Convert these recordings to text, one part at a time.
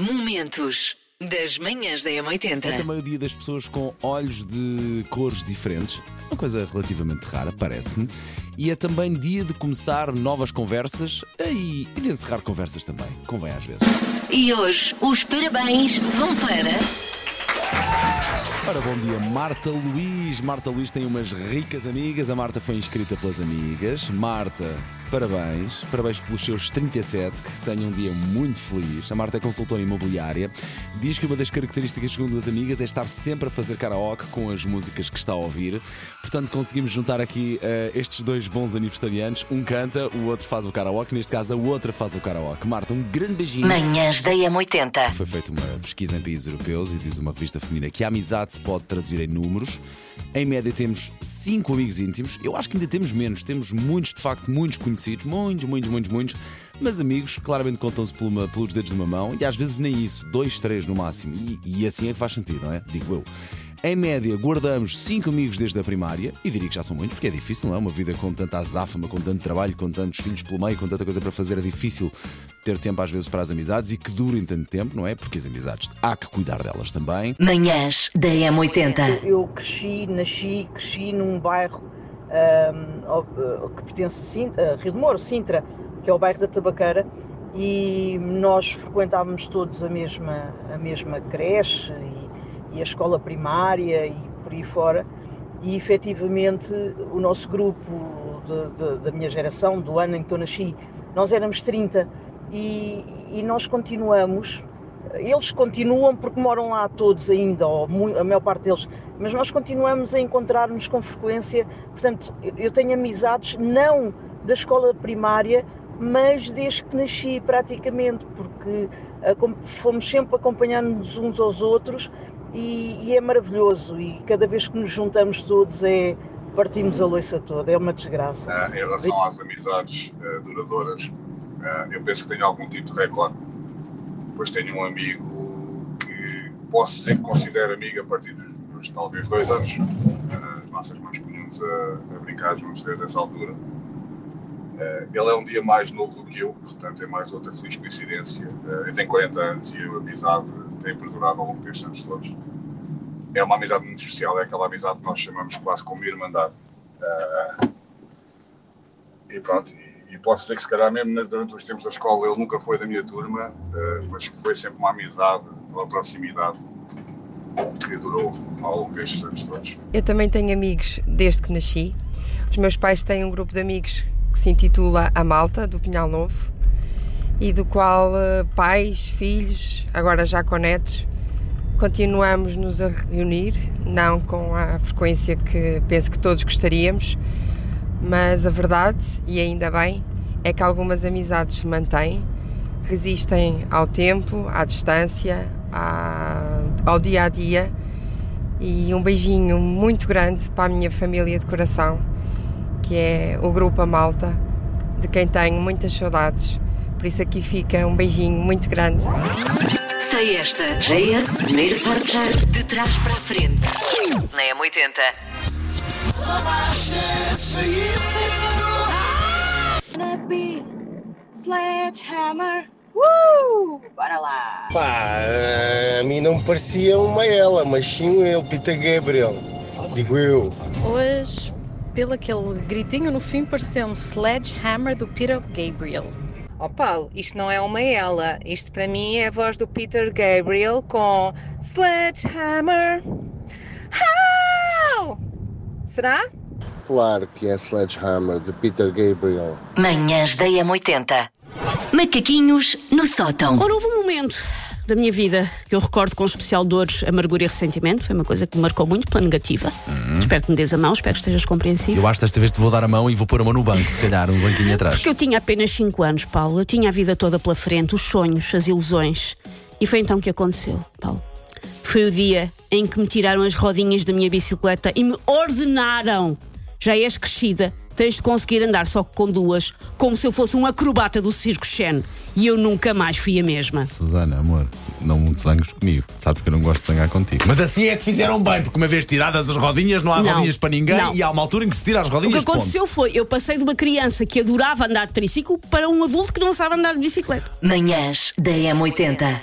Momentos das manhãs da É M80. também o dia das pessoas com olhos de cores diferentes. Uma coisa relativamente rara, parece-me. E é também dia de começar novas conversas e, e de encerrar conversas também. Convém às vezes. E hoje os parabéns vão para. Ora, bom dia, Marta Luís. Marta Luís tem umas ricas amigas. A Marta foi inscrita pelas amigas. Marta, parabéns. Parabéns pelos seus 37. Que tenham um dia muito feliz. A Marta é consultora imobiliária. Diz que uma das características, segundo as amigas, é estar sempre a fazer karaoke com as músicas que está a ouvir. Portanto, conseguimos juntar aqui eh, estes dois bons aniversariantes. Um canta, o outro faz o karaoke. Neste caso, a outra faz o karaoke. Marta, um grande beijinho. Manhãs da M80. Foi feita uma pesquisa em países europeus e diz uma revista feminina que a amizade se pode traduzir em números. Em média temos 5 amigos íntimos. Eu acho que ainda temos menos. Temos muitos, de facto, muitos conhecidos. Muitos, muitos, muitos, muitos. Mas amigos, claramente contam-se pelos dedos de uma mão. E às vezes nem isso. Dois, três no máximo. E, e assim é que faz sentido, não é? Digo eu. Em média, guardamos 5 amigos desde a primária, e diria que já são muitos, porque é difícil, não é? Uma vida com tanta azáfama, com tanto trabalho, com tantos filhos pelo meio, com tanta coisa para fazer, é difícil ter tempo às vezes para as amizades e que durem tanto tempo, não é? Porque as amizades há que cuidar delas também. Manhãs da M80. Eu cresci, nasci, cresci num bairro ao- ah, que pertence a, Sintra, a Rio de Moro, Sintra, que é o bairro da Tabaqueira, e nós frequentávamos todos a mesma, a mesma creche e, e a escola primária e por aí fora. E efetivamente o nosso grupo de- de- da minha geração, do ano em que eu nasci, nós éramos 30 e, e nós continuamos eles continuam porque moram lá todos ainda, ou a maior parte deles, mas nós continuamos a encontrar-nos com frequência. Portanto, eu- tenho amizades não da escola primária, mas desde que nasci praticamente, porque acom- fomos sempre acompanhando-nos uns aos outros e, e é maravilhoso. E cada vez que nos juntamos todos é partimos a loiça toda, é uma desgraça. Ah, em relação às amizades ah, duradouras, ah, eu penso que tenho algum tipo de recorde. Depois tenho um amigo que posso dizer que considero amigo a partir dos, dos talvez dois anos. Ah, as nossas mãos punham-nos a, a brincar juntos desde essa altura. Ah, ele é um dia mais novo do que eu, portanto é mais outra feliz coincidência. Ah, eu tenho 40 anos e a amizade tem perdurado ao longo destes anos todos. É uma amizade muito especial, é aquela amizade que nós chamamos quase como irmandade. E pronto, e, posso dizer que se calhar mesmo durante os tempos da escola ele nunca foi da minha turma, eh, mas que foi sempre uma amizade, uma proximidade que durou ao longo destes anos todos. Eu também tenho amigos desde que nasci. Os meus pais têm um grupo de amigos que se intitula A Malta, do Pinhal Novo, e do qual eh, pais, filhos, agora já com netos, continuamos nos a reunir, não com a frequência que penso que todos gostaríamos, mas a verdade, e ainda bem, é que algumas amizades se mantêm, resistem ao tempo, à distância, à- ao dia a dia e um beijinho muito grande para a minha família de coração, que é o Grupo Malta, de quem tenho muitas saudades. Por isso aqui fica um beijinho muito grande. Sei esta. JS, primeiro portar de trás para a frente. Na M80. Sledgehammer. Uh! Bora lá! Pá, a mim não me parecia uma ela, mas sim um ele, Peter Gabriel. Digo eu. Hoje, pelo aquele gritinho no fim, pareceu um Sledgehammer do Peter Gabriel. Ó Paulo, isto não é uma ela. Isto para mim é a voz do Peter Gabriel com Sledgehammer. How? Será? Claro que é Sledgehammer, de Peter Gabriel. Manhãs da M80. Macaquinhos no sótão. Ora, houve um momento da minha vida que eu recordo com especial dor, amargura e ressentimento. Foi uma coisa que me marcou muito pela negativa. Espero que me des a mão, espero que estejas compreensivo. Eu acho que desta vez te vou dar a mão e vou pôr a mão no banco, se calhar, um banquinho atrás. Porque eu tinha apenas 5 anos, Paulo. Eu tinha a vida toda pela frente, os sonhos, as ilusões. E foi então que aconteceu, Paulo. Foi o dia em que me tiraram as rodinhas da minha bicicleta e me ordenaram. Já és crescida, Tens de conseguir andar só com duas, como se eu fosse um acrobata do circo Shen. E eu nunca mais fui a mesma. Susana, amor, não zangues comigo. Sabes que eu não gosto de zangar contigo. Mas assim é que fizeram bem, porque uma vez tiradas as rodinhas, não há Não. rodinhas para ninguém Não. e há uma altura em que se tira as rodinhas O que aconteceu foi, eu passei de uma criança que adorava andar de triciclo para um adulto que não sabe andar de bicicleta. Manhãs da M80.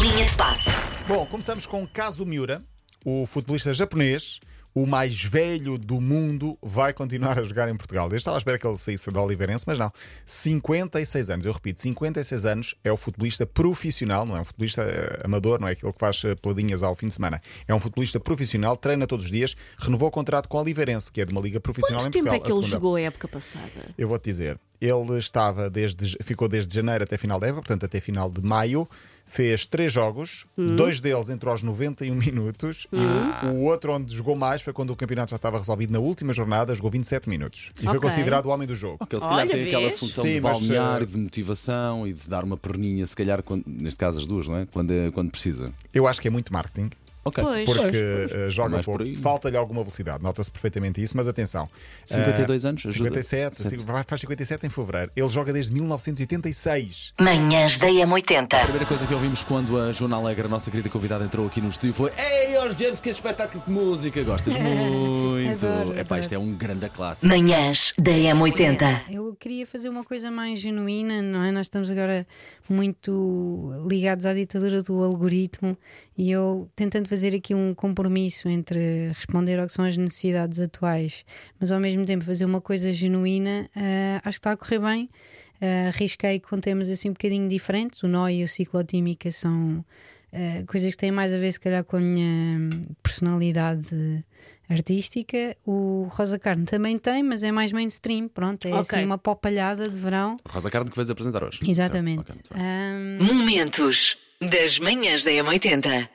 Linha de passe. Bom, começamos com Kazu Miura, o futebolista japonês o mais velho do mundo, vai continuar a jogar em Portugal. Eu estava à espera que ele saísse do Oliveirense, mas não. 56 anos, eu repito, 56 anos é o futebolista profissional, não é um futebolista eh, amador, não é aquele que faz eh, peladinhas ao fim de semana. É um futebolista profissional, treina todos os dias, renovou o contrato com o Oliveirense, que é de uma liga profissional Quanto em tempo Portugal. é que ele jogou a época passada? Eu vou-te dizer, ele estava desde, ficou desde janeiro até final da época, portanto até final de maio, fez três jogos, Hum. dois deles entrou aos 91 minutos e o, o outro onde jogou mais foi quando o campeonato já estava resolvido na última jornada, jogou 27 minutos e foi Ok. considerado o homem do jogo. Ok, ele se calhar Olha, tem aquela função Sim, de mas, balnear eh, e de motivação e de dar uma perninha, se calhar, quando- neste caso as duas, não é? Quando, é- quando precisa. Eu acho que é muito marketing. Ok. Pois. Porque eh, joga Mais por pouco, falta-lhe alguma velocidade, nota-se perfeitamente isso, mas atenção. 52 eh, anos, ajuda. 57, Sete. vai- faz 57 em fevereiro. Ele joga desde 1986. Manhãs da M80. A primeira coisa que ouvimos quando a Joana Alegre, a nossa querida convidada, entrou aqui no estúdio foi Ei, Jorge James, que espetáculo de música! Gostas muito! Adoro, Epá, adoro. isto é um grande clássico. Manhãs da M80. Eu queria fazer uma coisa mais genuína, não é? Nós estamos agora muito ligados à ditadura do algoritmo e eu tentando fazer aqui um compromisso entre responder ao que são as necessidades atuais, mas ao mesmo tempo fazer uma coisa genuína, ah, acho que está a correr bem. Ah, arrisquei com temas assim um bocadinho diferentes. O nó e a ciclotímica são ah, coisas que têm mais a ver, se calhar, com a minha personalidade artística. O Rosa Carne também tem, mas é mais mainstream. Pronto, é Ok. assim uma popalhada de verão. Rosa Carne que vais apresentar hoje. Exatamente. Certo, ok, muito bem. Ahm, Momentos das manhãs da M80.